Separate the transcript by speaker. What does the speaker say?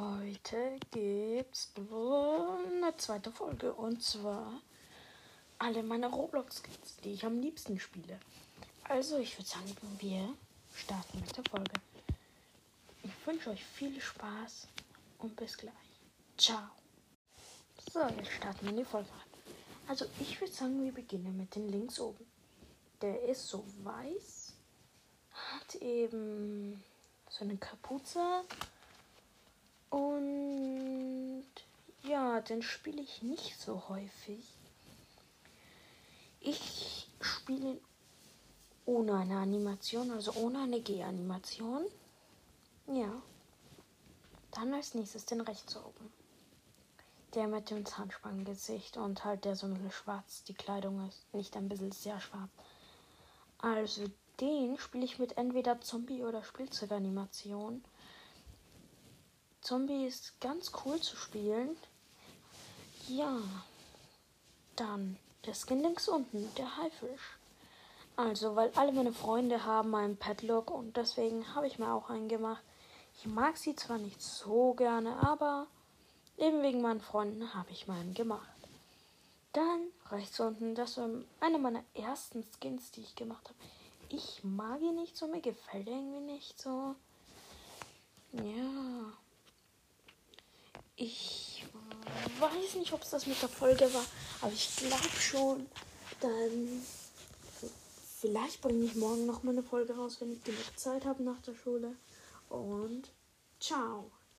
Speaker 1: Heute gibt's eine zweite Folge und zwar alle meine Roblox-Skins, die ich am liebsten spiele. Also, ich würde sagen, wir starten mit der Folge. Ich wünsche euch viel Spaß und bis gleich. Ciao. So, jetzt starten wir in die Folge rein. Also, ich würde sagen, wir beginnen mit den links oben. Der ist so weiß, hat eben so eine Kapuze und den spiele ich nicht so häufig. Ich spiele ohne eine Animation, also ohne eine G-Animation. Ja. Dann als nächstes den rechts oben. Der mit dem Zahnspangengesicht und halt der so ein bisschen schwarz die Kleidung ist. Nicht ein bisschen sehr schwarz. Also den spiele ich mit entweder Zombie- oder Spielzeuganimation. Zombie ist ganz cool zu spielen. Ja. Dann der Skin links unten, der Haifisch. Also, weil alle meine Freunde haben einen Padlock und deswegen habe ich mir auch einen gemacht. Ich mag sie zwar nicht so gerne, aber eben wegen meinen Freunden habe ich meinen gemacht. Dann rechts unten, das war einer meiner ersten Skins, die ich gemacht habe. Ich mag ihn nicht so, mir gefällt er irgendwie nicht so. Ja. Ich weiß nicht, ob es das mit der Folge war, aber ich glaube schon. Dann vielleicht bringe ich morgen noch mal eine Folge raus, wenn ich genug Zeit habe nach der Schule. Und ciao.